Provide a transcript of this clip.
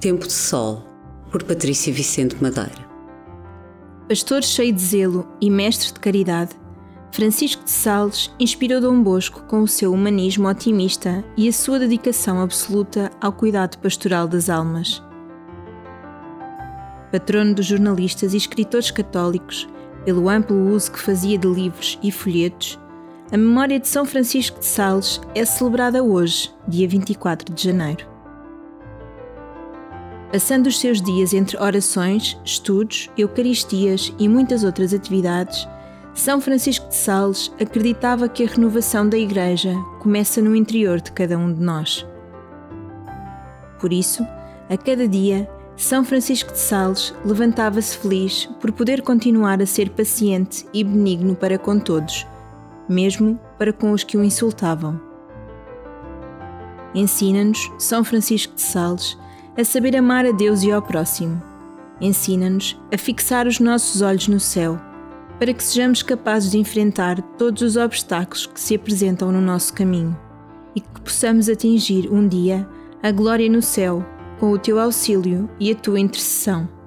Tempo de Sol, por Patrícia Vicente Madeira. Pastor cheio de zelo e mestre de caridade, Francisco de Sales inspirou Dom Bosco com o seu humanismo otimista e a sua dedicação absoluta ao cuidado pastoral das almas. Patrono dos jornalistas e escritores católicos, pelo amplo uso que fazia de livros e folhetos, a memória de São Francisco de Sales é celebrada hoje, dia 24 de janeiro. Passando os seus dias entre orações, estudos, eucaristias e muitas outras atividades, São Francisco de Sales acreditava que a renovação da Igreja começa no interior de cada um de nós. Por isso, a cada dia, São Francisco de Sales levantava-se feliz por poder continuar a ser paciente e benigno para com todos, mesmo para com os que o insultavam. Ensina-nos, São Francisco de Sales, a saber amar a Deus e ao próximo. Ensina-nos a fixar os nossos olhos no céu, para que sejamos capazes de enfrentar todos os obstáculos que se apresentam no nosso caminho e que possamos atingir um dia a glória no céu com o teu auxílio e a tua intercessão.